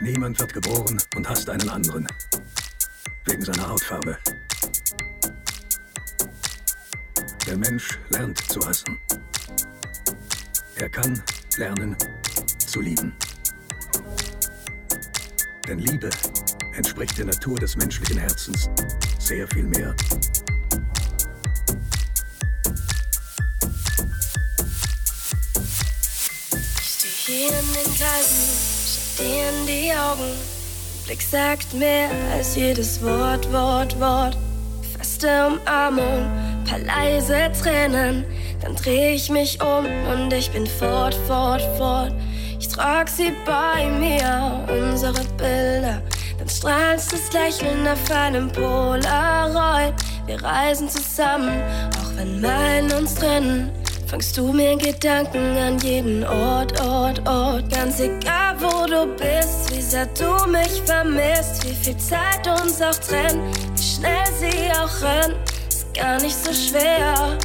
Niemand wird geboren und hasst einen anderen. Wegen seiner Hautfarbe. Der Mensch lernt zu hassen. Er kann lernen zu lieben. Denn Liebe entspricht der Natur des menschlichen Herzens sehr viel mehr. Ich stehe hier in den Gleisen, dir in die Augen. Blick sagt mehr als jedes Wort, Wort, Wort. Feste Umarmung, paar leise Tränen. Dann dreh ich mich um und ich bin fort, fort, fort. Ich trag sie bei mir, unsere Bilder. Dann strahlt das Lächeln auf einem Polaroid. Wir reisen zusammen, auch wenn Meilen uns trennen. Fangst du mir Gedanken an jeden Ort, Ort, Ort. Ganz egal, wo du bist, wie sehr du mich vermisst, wie viel Zeit uns auch trennt, wie schnell sie auch rennt, ist gar nicht so schwer.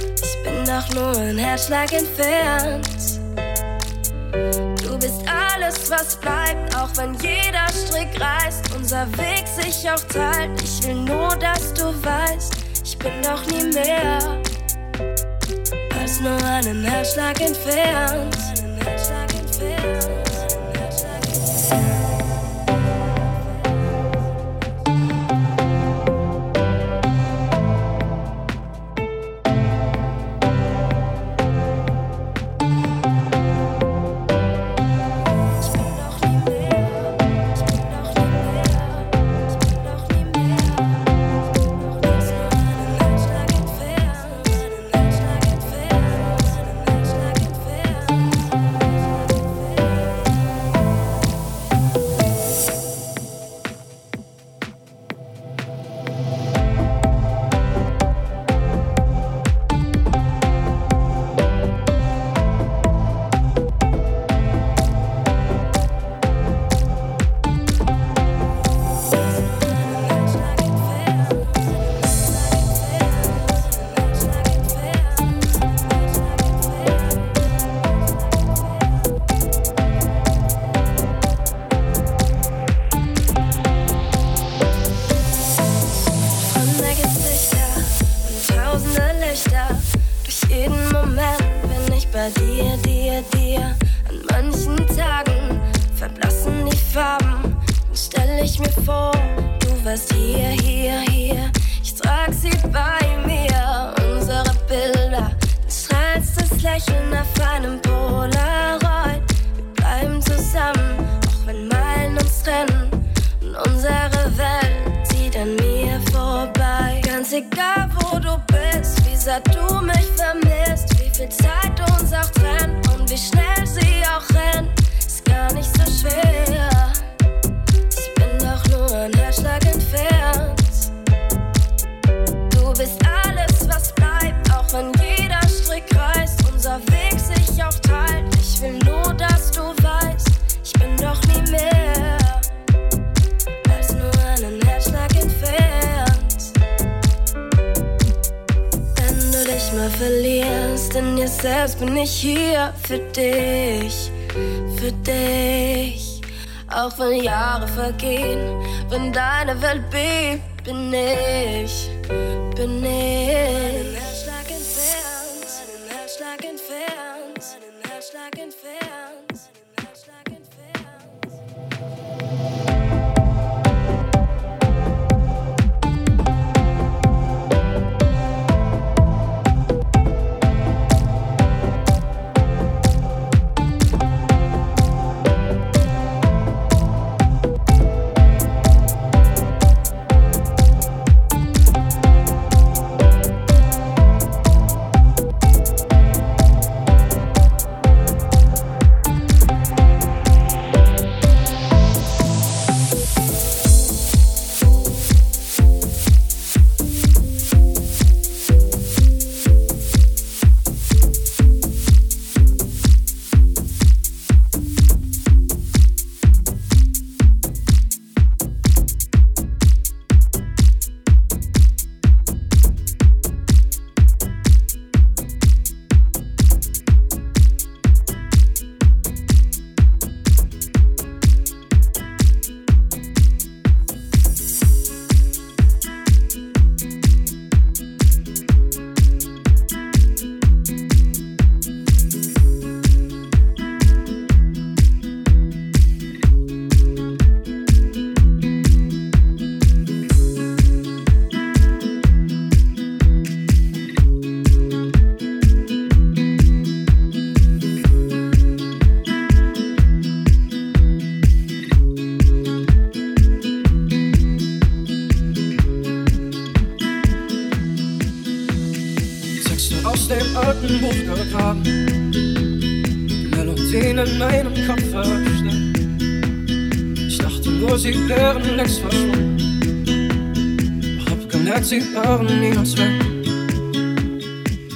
Ich bin doch nur ein Herzschlag entfernt. Du bist alles, was bleibt, auch wenn jeder Strick reißt, unser Weg sich auch teilt. Ich will nur, dass du weißt, ich bin doch nie mehr als nur einen Herzschlag entfernt. Dir, dir, dir. An manchen Tagen verblassen die Farben. Dann stell ich mir vor, du warst hier, hier, hier. Ich trag sie bei mir, unsere Bilder. Du strahlst das Lächeln auf einem Polaroid. Wir bleiben zusammen, auch wenn Meilen uns trennen. Und unsere Welt zieht an mir vorbei. Ganz egal, wo du bist, wie sehr du mich vermisst, wie viel Zeit und wie schnell sie auch rennt, ist gar nicht so schwer. Ich bin doch nur ein Herzschlag entfernt. Du bist alles, was bleibt, auch wenn jeder dir selbst, bin ich hier für dich, für dich. Auch wenn Jahre vergehen, wenn deine Welt bebt, bin ich, bin ich. Alten Buch gegraben, Melodien in meinem Kopf versteckt. Ich dachte nur, sie wären längst verschwunden. Hab gemerkt, sie waren niemals weg.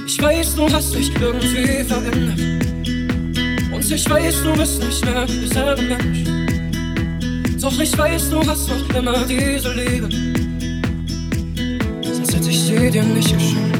Ich weiß, du hast dich irgendwie verändert. Und ich weiß, du bist nicht mehr derselbe Mensch. Doch ich weiß, du hast noch immer diese Liebe. Sonst hätte ich sie dir nicht geschenkt.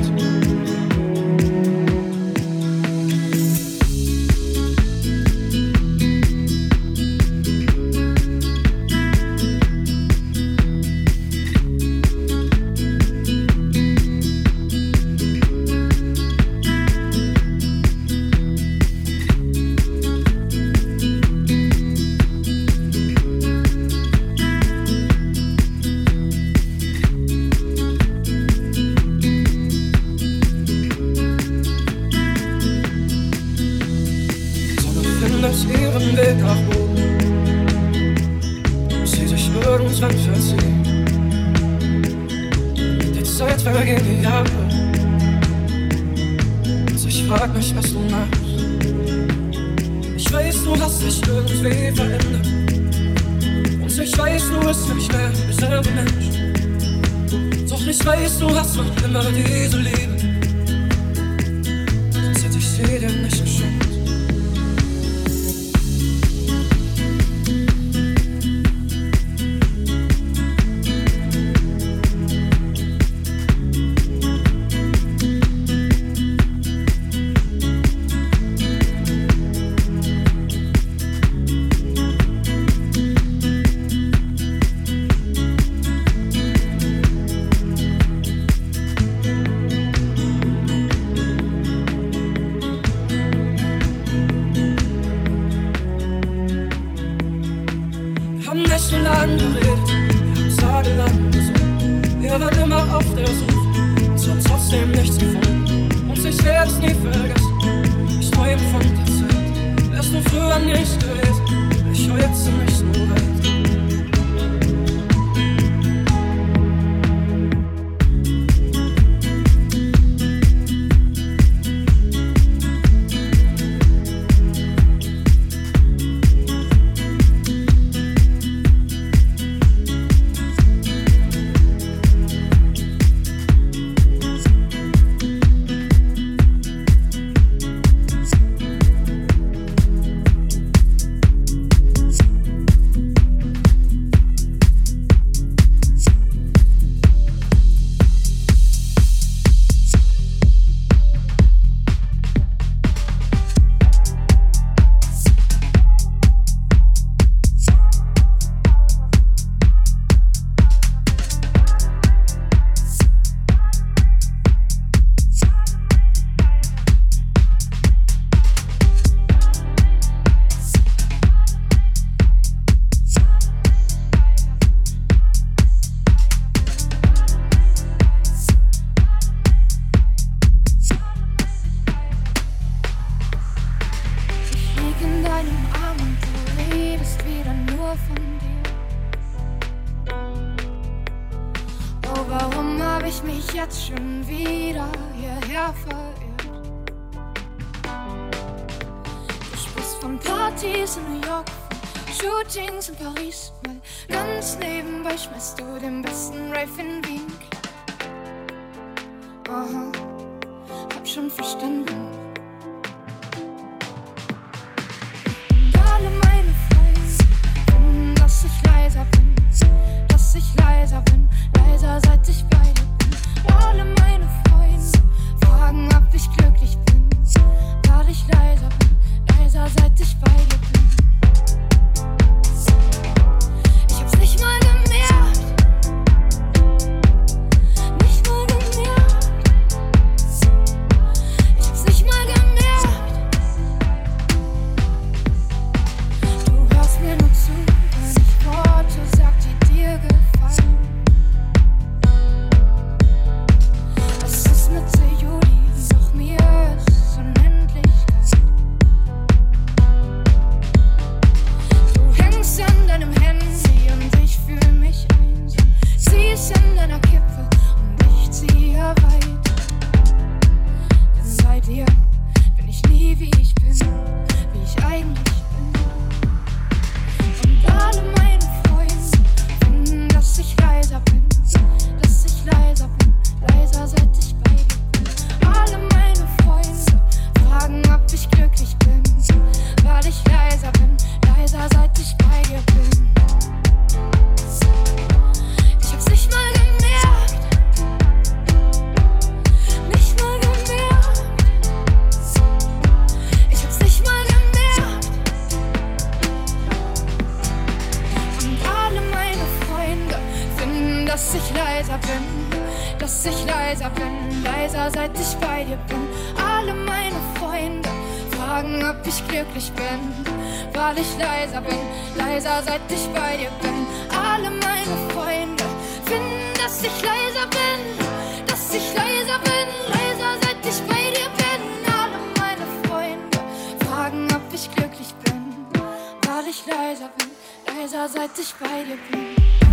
Weil ich leiser bin, leiser seit ich bei dir bin. Alle meine Freunde finden, dass ich leiser bin, dass ich leiser bin, leiser seit ich bei dir bin. Alle meine Freunde fragen, ob ich glücklich bin, weil ich leiser bin, leiser seit ich bei dir bin.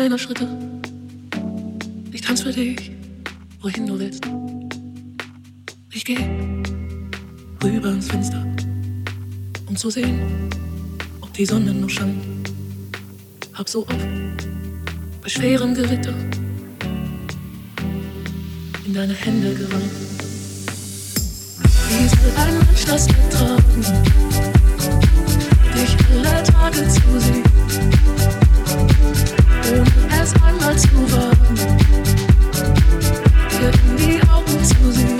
Meiner Schritte. Ich tanz für dich, wohin du willst. Ich geh rüber ins Fenster, um zu sehen, ob die Sonne noch scheint. Hab so oft bei schwerem Gewitter in deine Hände geweint. Wie soll ein Mensch das ertragen, dich alle Tage zu sehen? Ohne es einmal zu wagen, dir in die Augen zu sehen.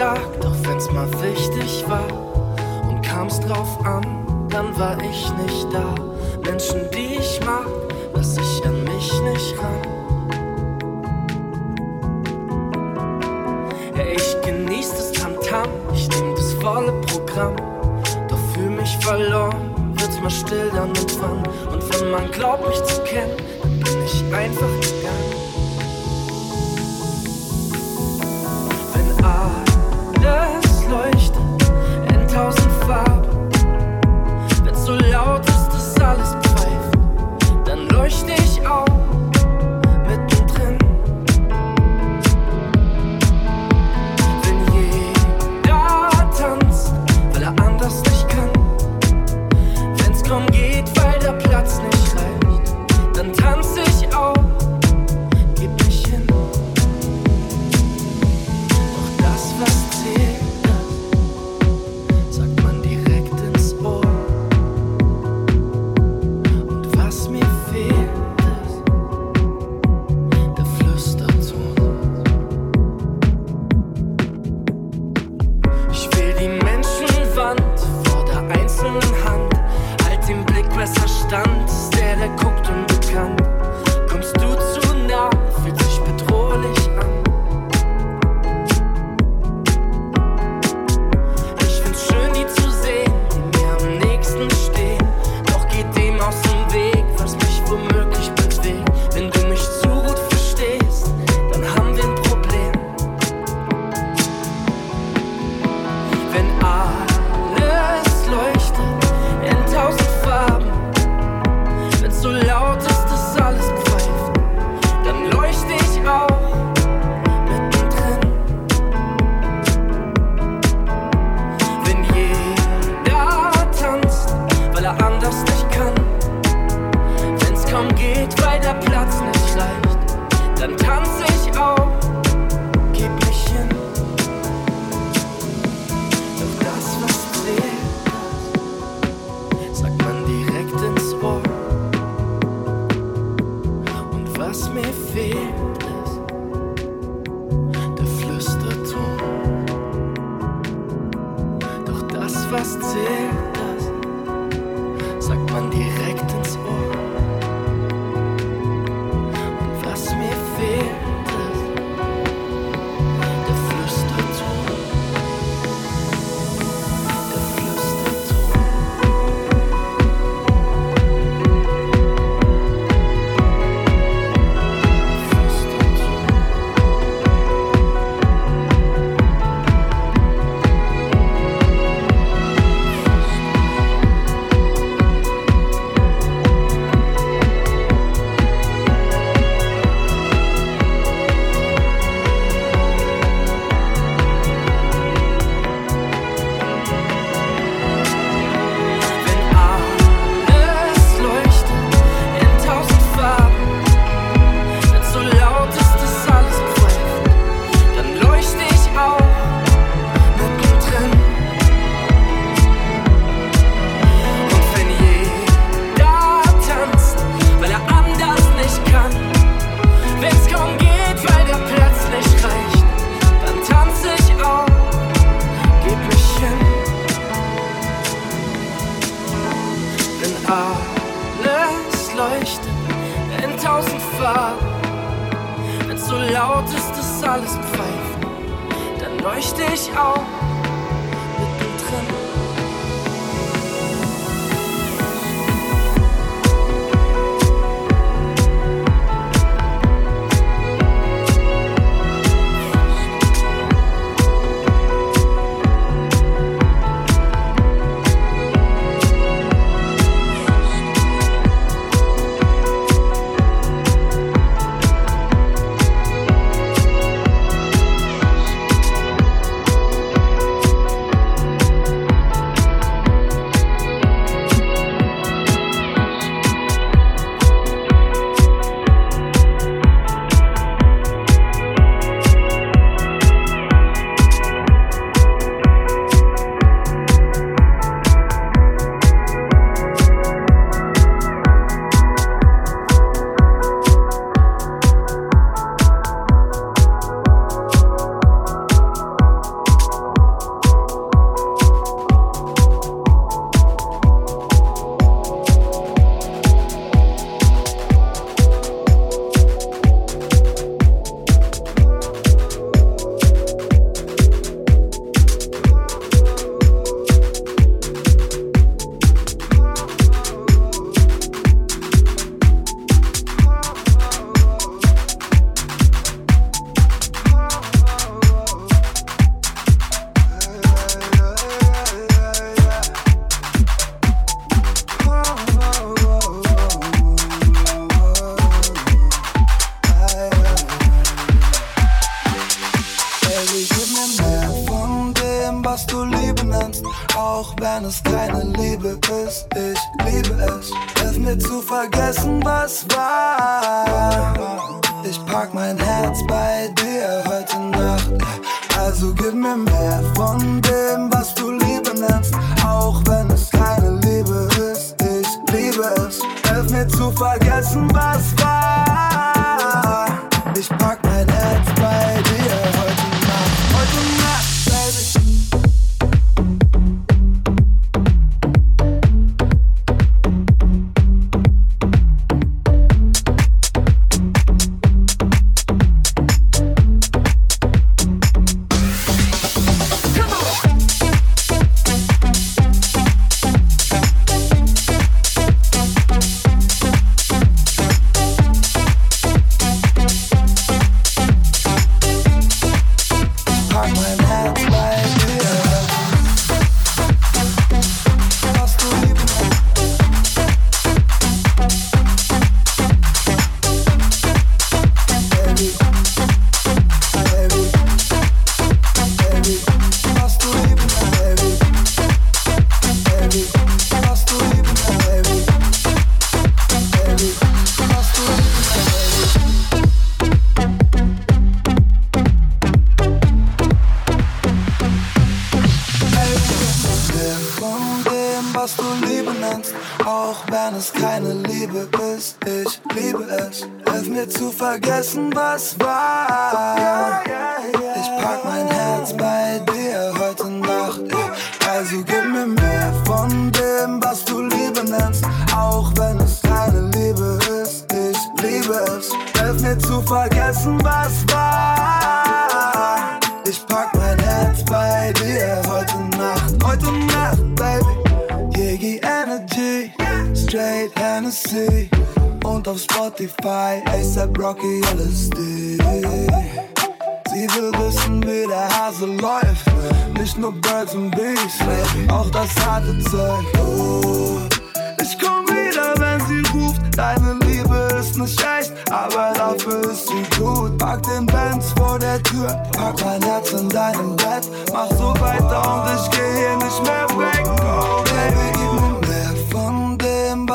gesagt, auch wenn's mal wichtig war. Und kam's drauf an, dann war ich nicht da. Menschen, die ich mag, lass ich an mich nicht ran. Ja, ich genieß das Tamtam, -Tam, ich nehm das volle Programm. Doch fühl mich verloren, wird's mal still dann und wann. Und wenn man glaubt, mich zu kennen, dann bin ich einfach nicht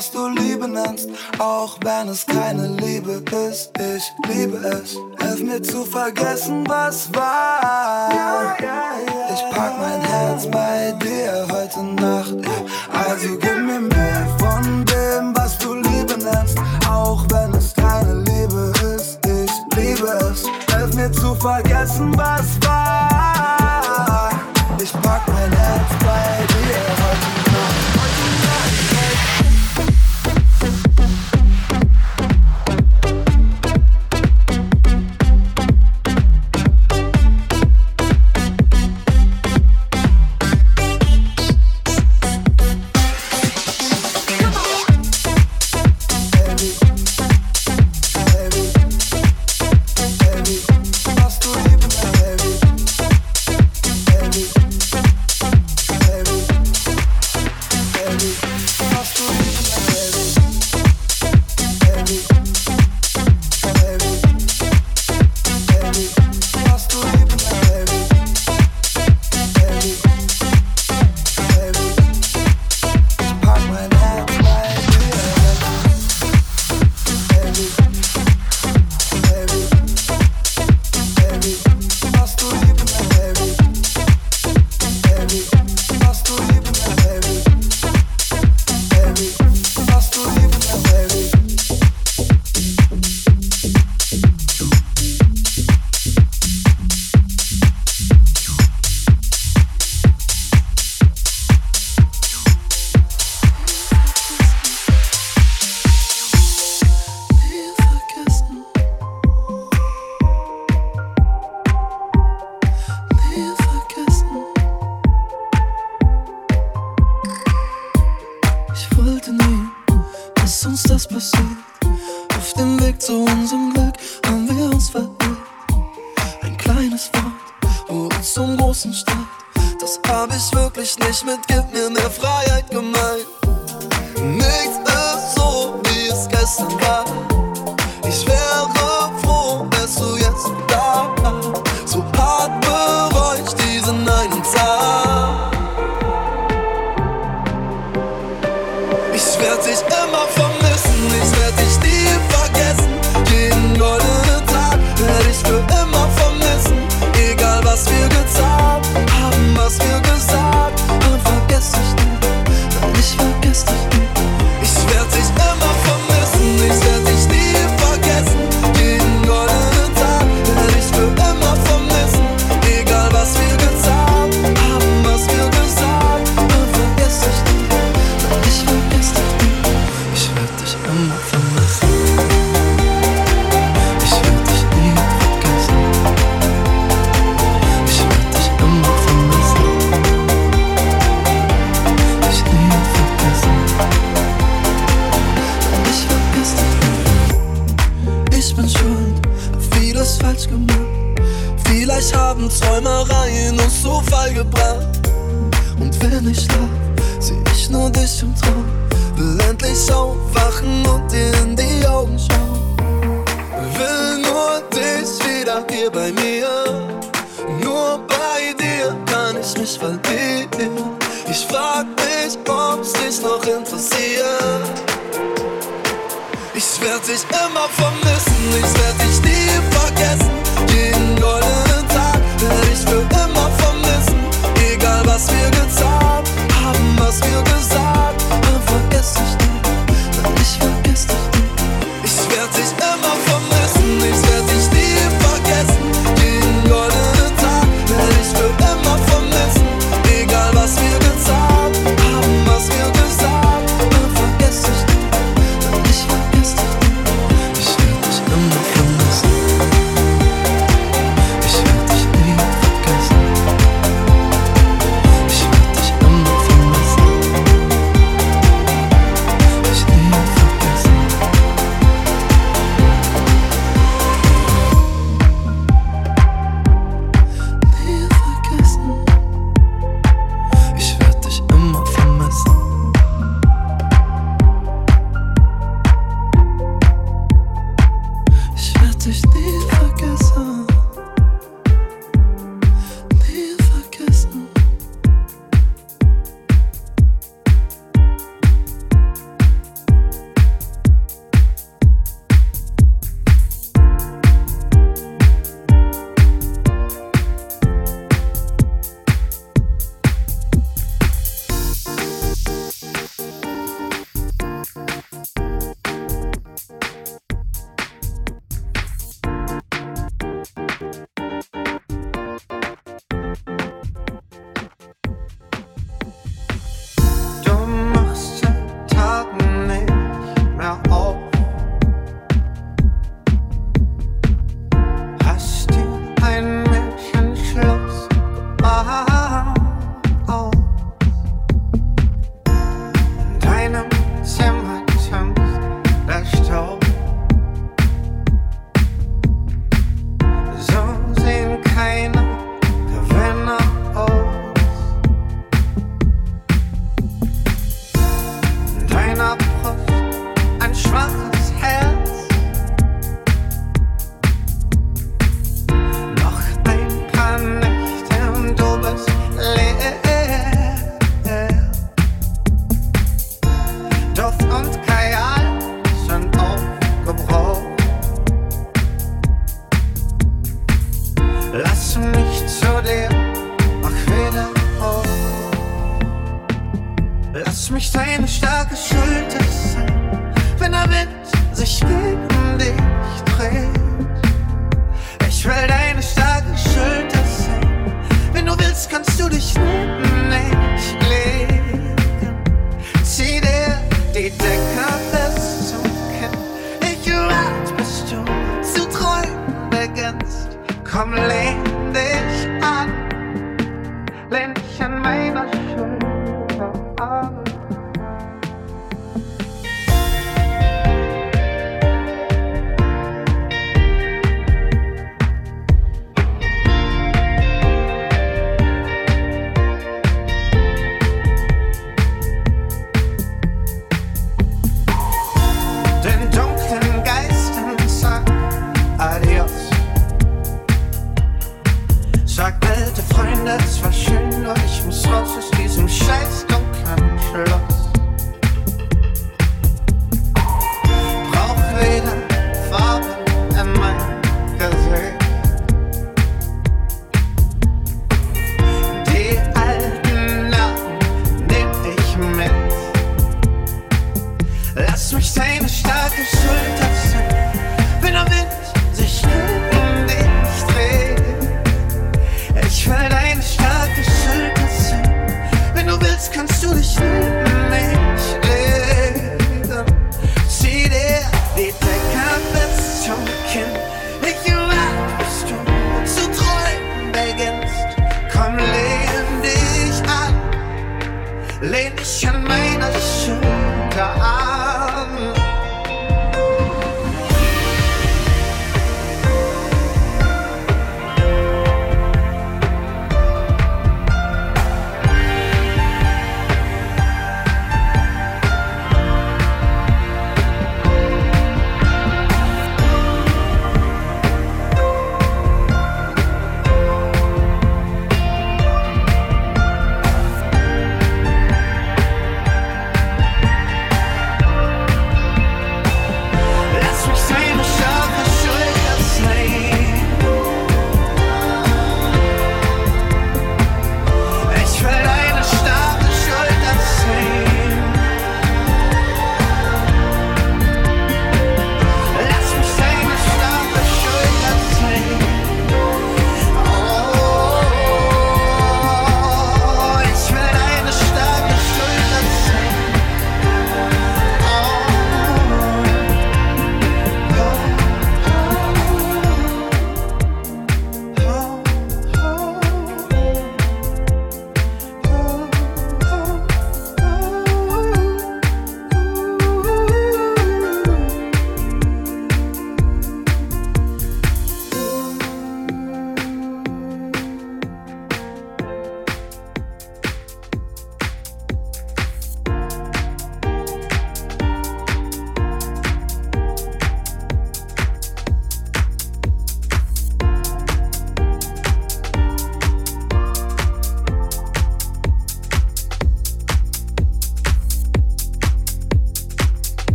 was du Liebe nennst, auch wenn es keine Liebe ist. Ich liebe es, Hilf mir zu vergessen, was war. Ich pack mein Herz bei dir heute Nacht. Also gib mir mehr von dem, was du Liebe nennst, auch wenn es keine Liebe ist. Ich liebe es, Hilf mir zu vergessen, was war. Ich pack mein Herz Bei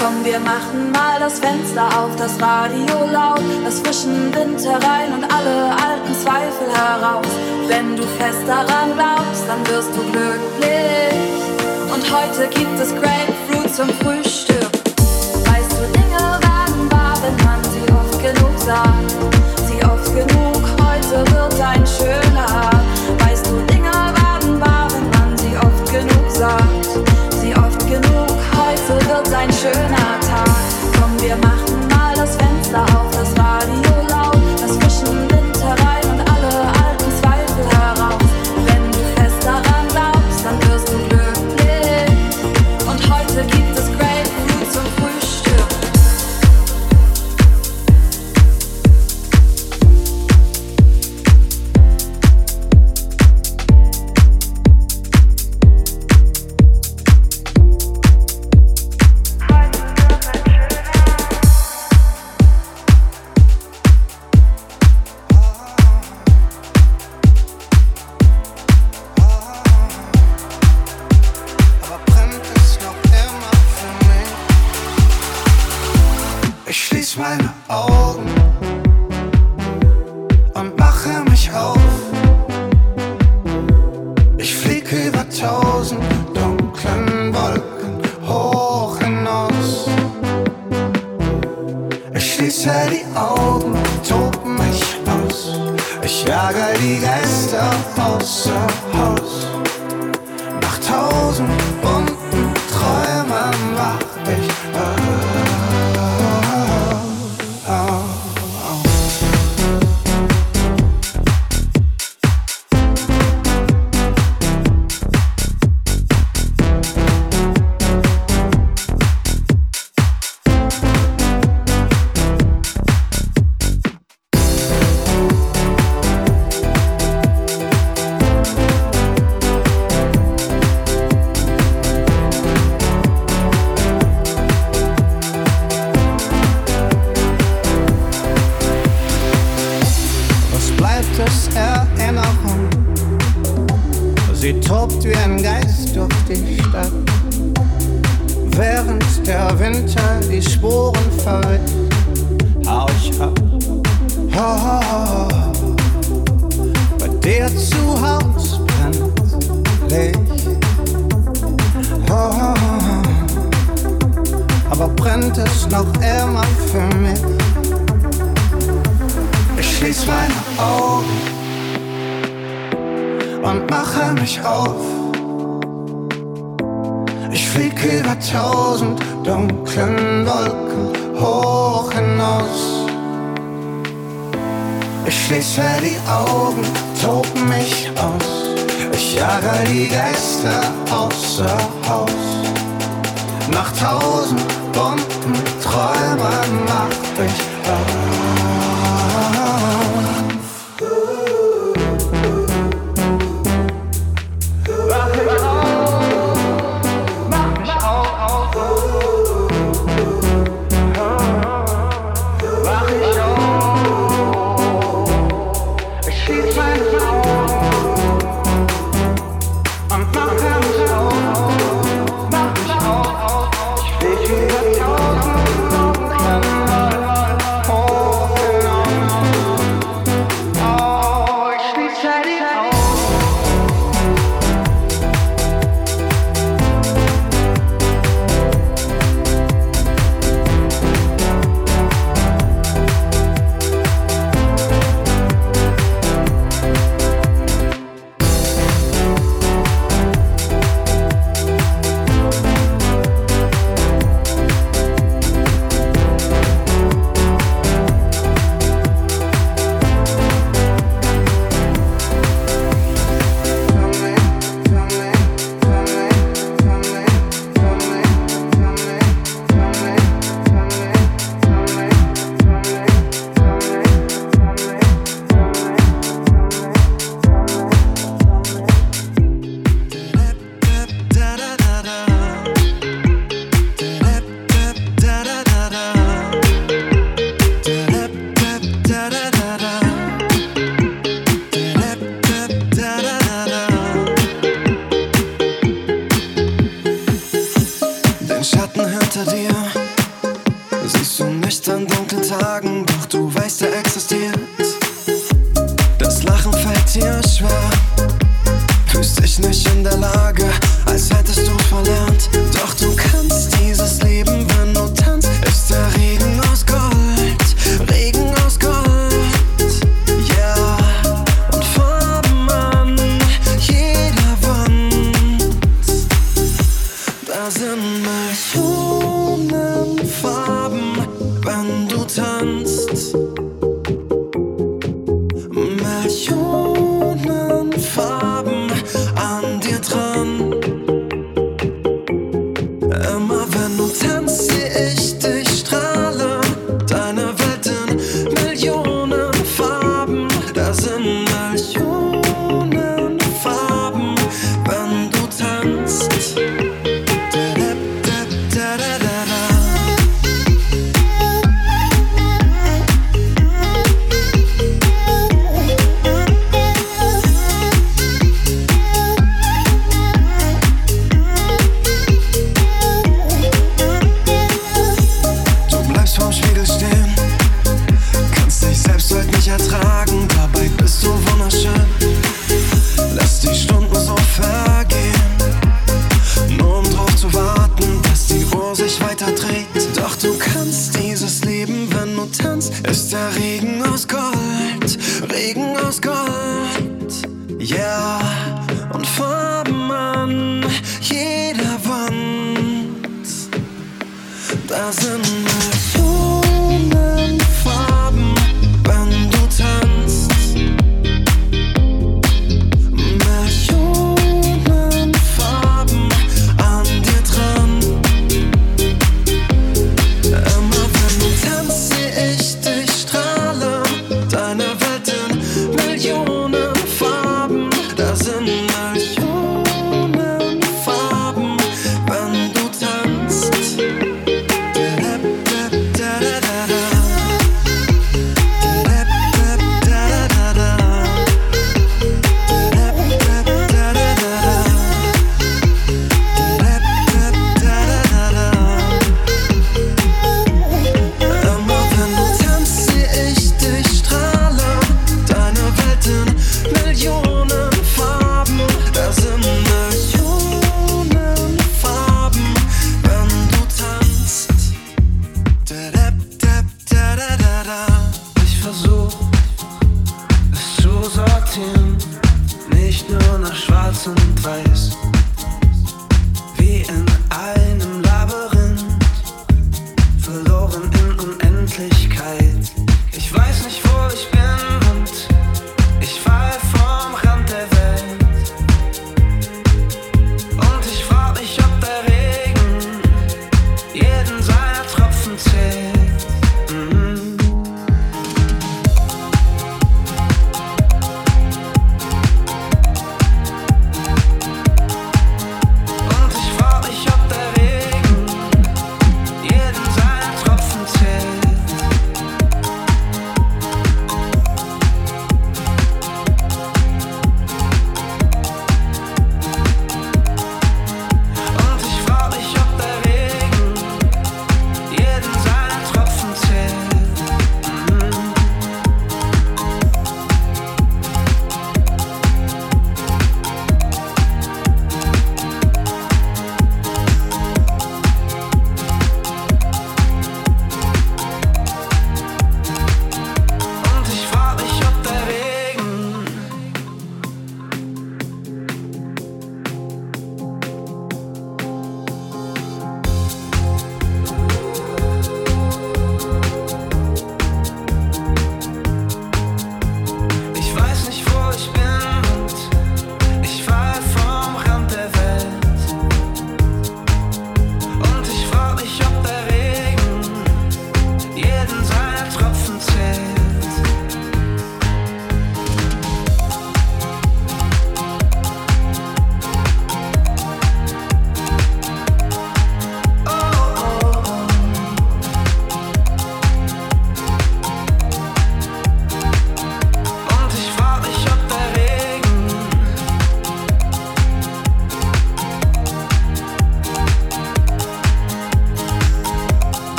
Komm, wir machen mal das Fenster auf, das Radio laut, das frischen Winter rein und alle alten Zweifel heraus. Wenn du fest daran glaubst, dann wirst du glücklich. Und heute gibt es Grapefruit zum Frühstück. Weißt du, Dinge waren wahr, wenn man sie oft genug sagt. Sie oft genug, heute wird ein Bücher, die Augen tob mich aus. Ich jage die Geister außer Haus.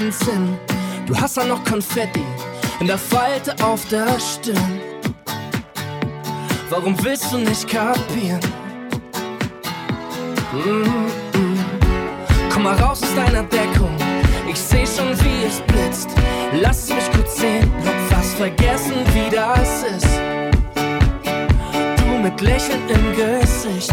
keinen Sinn. Du hast da noch Konfetti in der Falte auf der Stirn. Warum willst du nicht kapieren? Mm -mm. Komm mal raus aus deiner Deckung. Ich seh schon, wie es blitzt. Lass mich kurz sehen. Hab fast vergessen, wie das ist. Du mit Lächeln im Gesicht.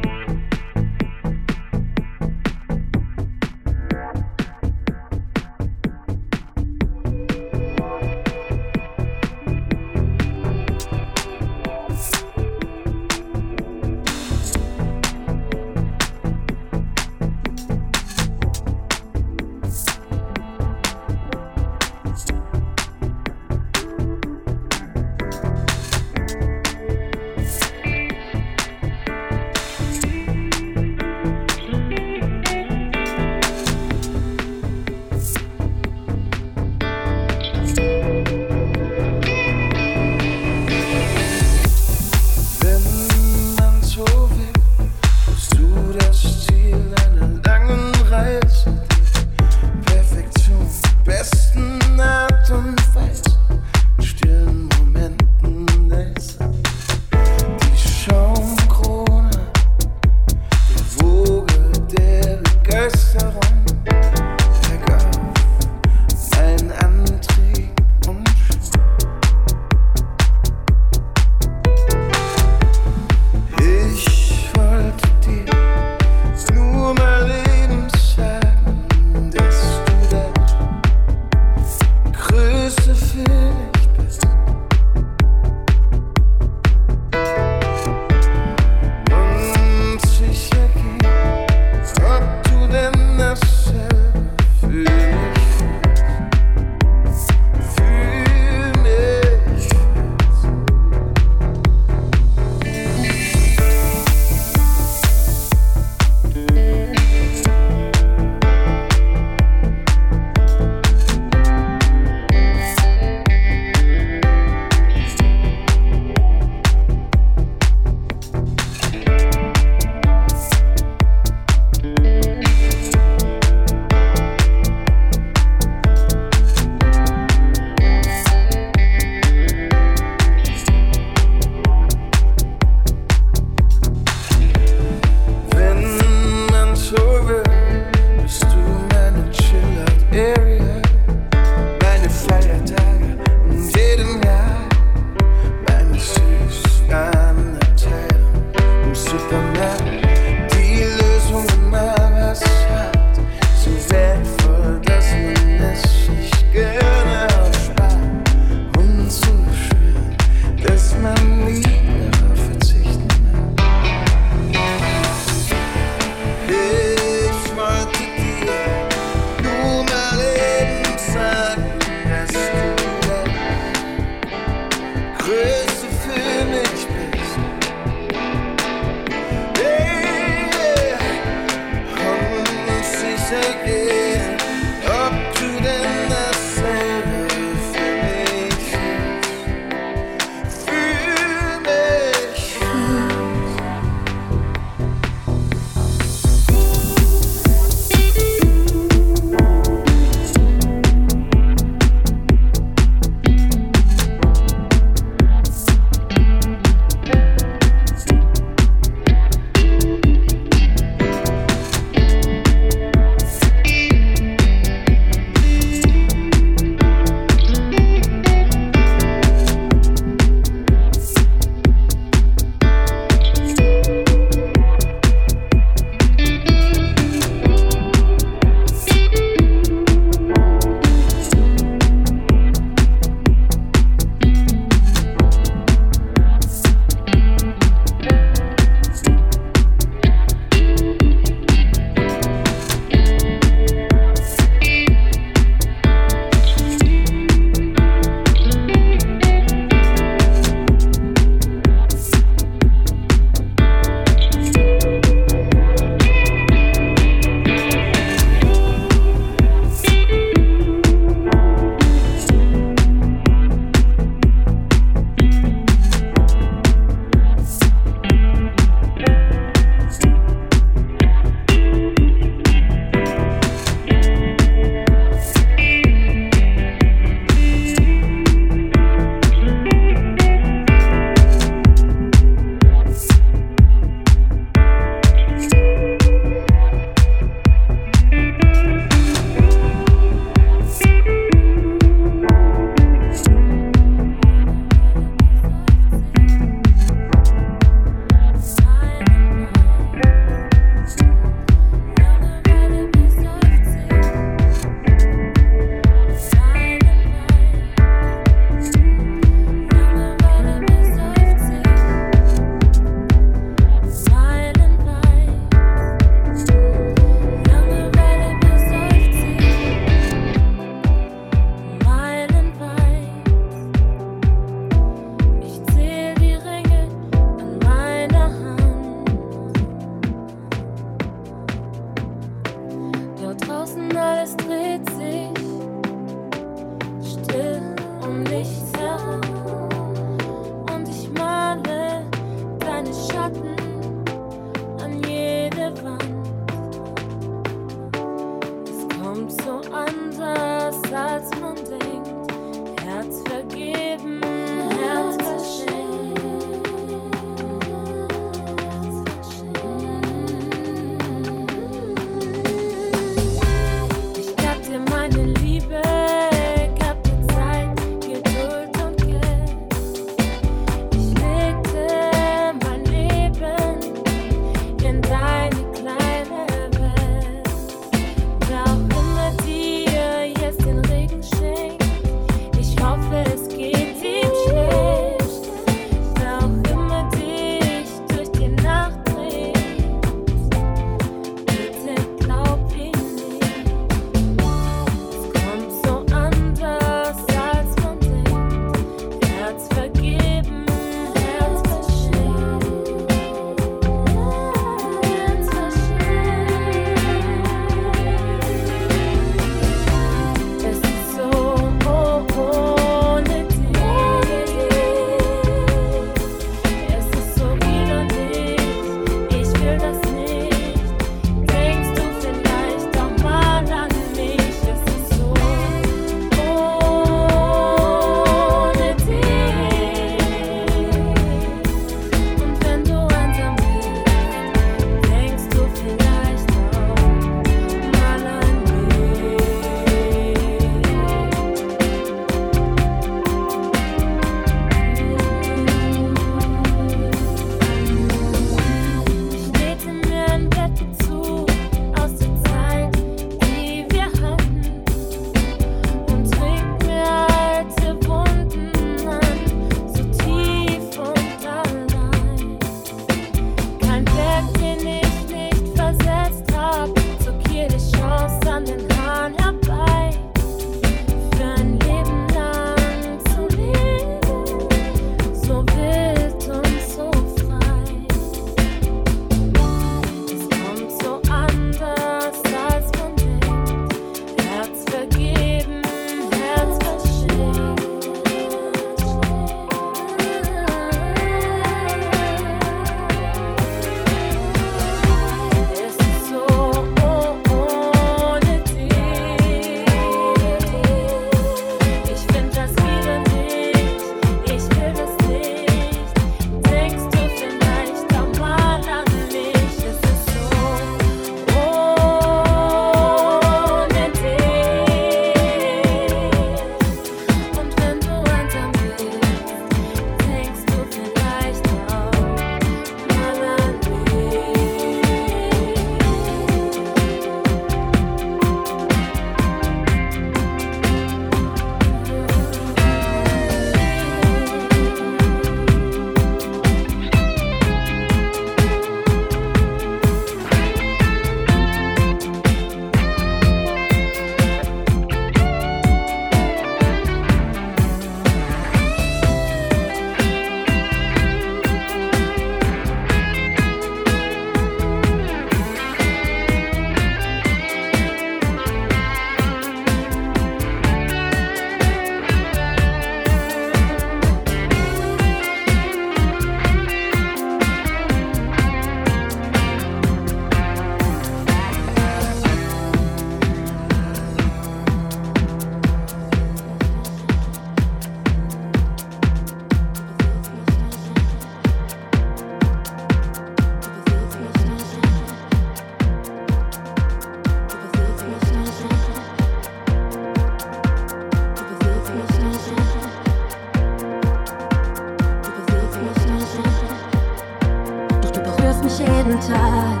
mich jeden Tag.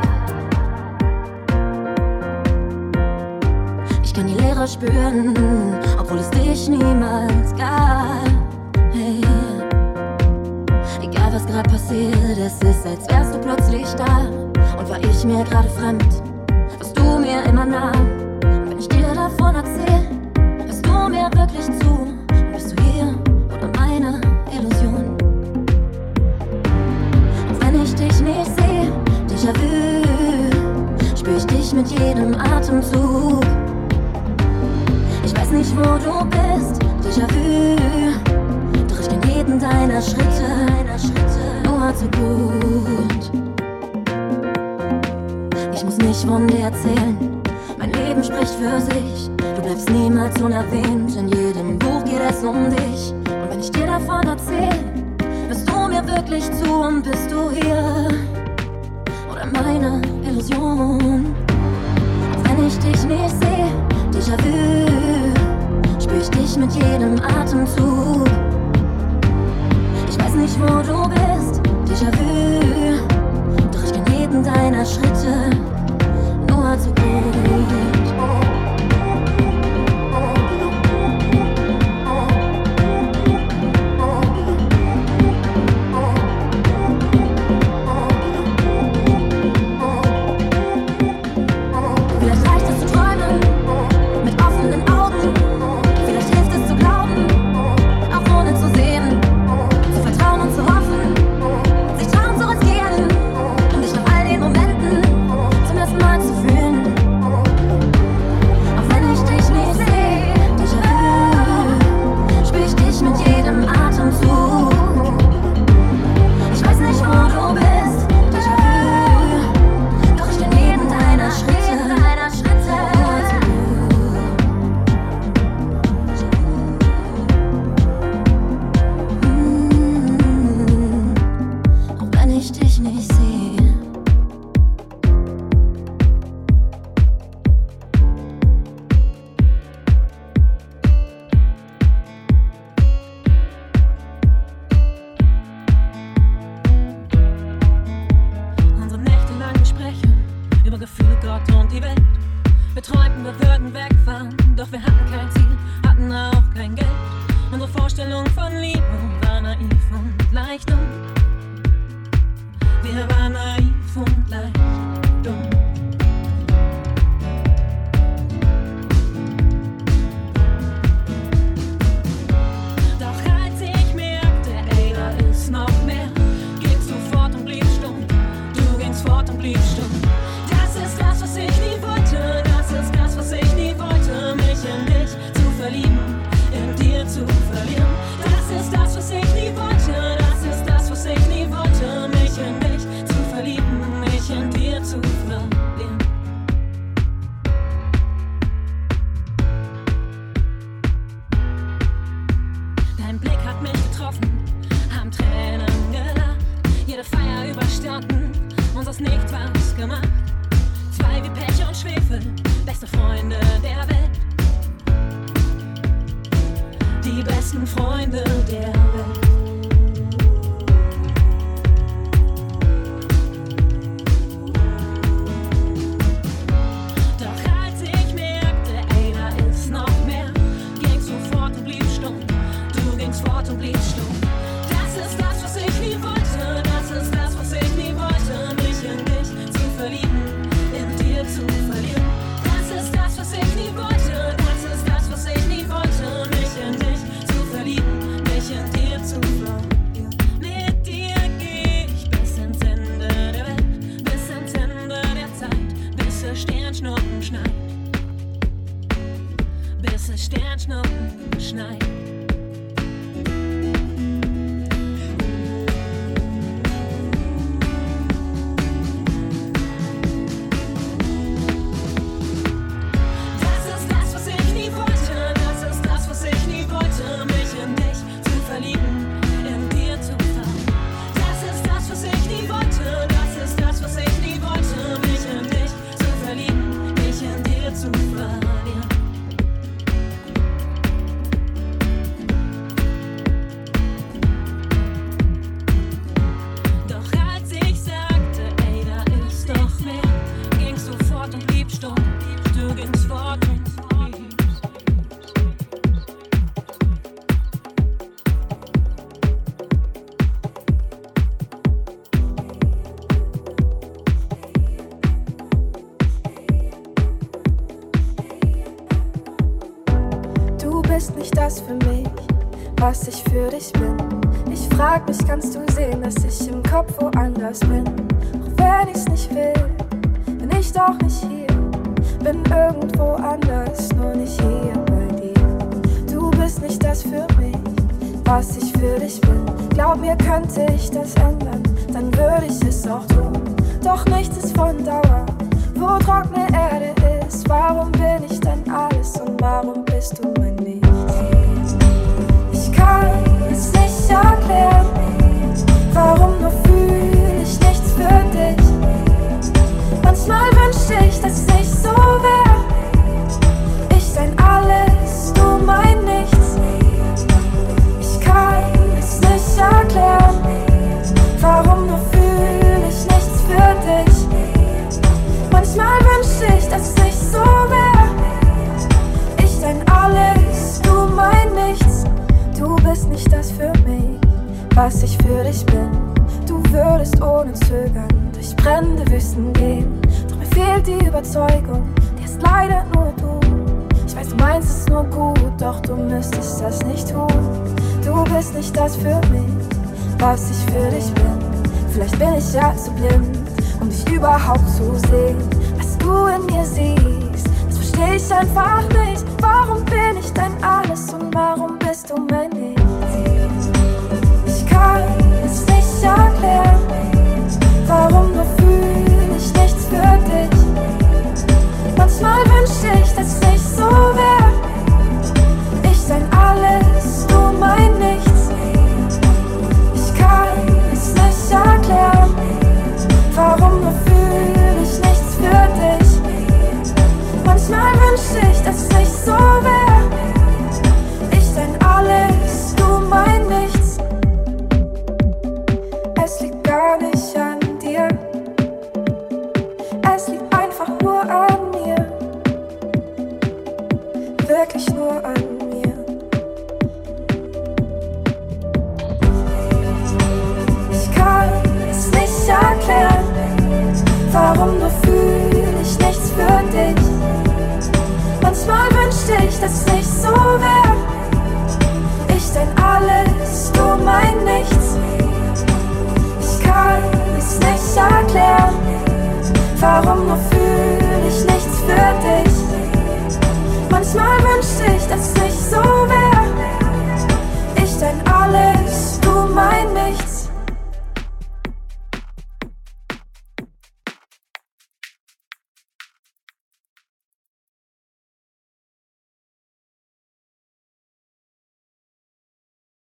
Ich kann die Leere spüren, obwohl es dich niemals gab. Hey. Egal was gerade passiert, es ist, als wärst du plötzlich da. Und war ich mir gerade fremd, was du mir immer nahm. Und wenn ich dir davon erzähl, hörst du mir wirklich zu. mit jedem Atemzug. Ich weiß nicht, wo du bist, Déjà-vu. Doch ich kenn jeden deiner Schritte, deiner Schritte, nur zu gut. Ich muss nicht von dir erzählen, mein Leben spricht für sich. Du bleibst niemals unerwähnt, in jedem Buch geht es um dich. Und wenn ich dir davon erzähl, bist du mir wirklich zu und bist du hier? Oder meine Illusion? ich dich nicht sehe, Déjà-vu, spür ich dich mit jedem Atemzug. Ich weiß nicht, wo du bist, Déjà-vu, doch ich kann jeden deiner Schritte nur zu gehen. Woanders bin? Auch wenn ich's nicht will, bin ich doch nicht hier. Bin irgendwo anders, nur nicht hier bei dir. Du bist nicht das für mich, was ich für dich bin. Glaub mir, könnte ich das ändern, dann würde ich es auch tun. Doch nichts ist von Dauer, wo trockene Erde ist. Warum bin ich denn alles und warum bist du mein Nichts? Ich kann es nicht erklären, warum nur dass ich nicht so wäre. Ich dein Alles, du mein Nichts. Ich kann es nicht erklären, warum nur fühle ich nichts für dich. Manchmal wünschte ich, dass ich nicht so wäre. Ich dein Alles, du mein Nichts. Du bist nicht das für mich, was ich für dich bin. Du würdest ohne Zögern durch brennende Wüsten gehen. Fehlt die Überzeugung, die ist leider nur du. Ich weiß, du meinst es nur gut, doch du müsstest das nicht tun. Du bist nicht das für mich, was ich für dich bin. Vielleicht bin ich ja zu blind, um dich überhaupt zu sehen. Was du in mir siehst, das verstehe ich einfach nicht. Warum bin ich dein Alles und warum bist du mein Nichts? Ich kann es nicht erklären,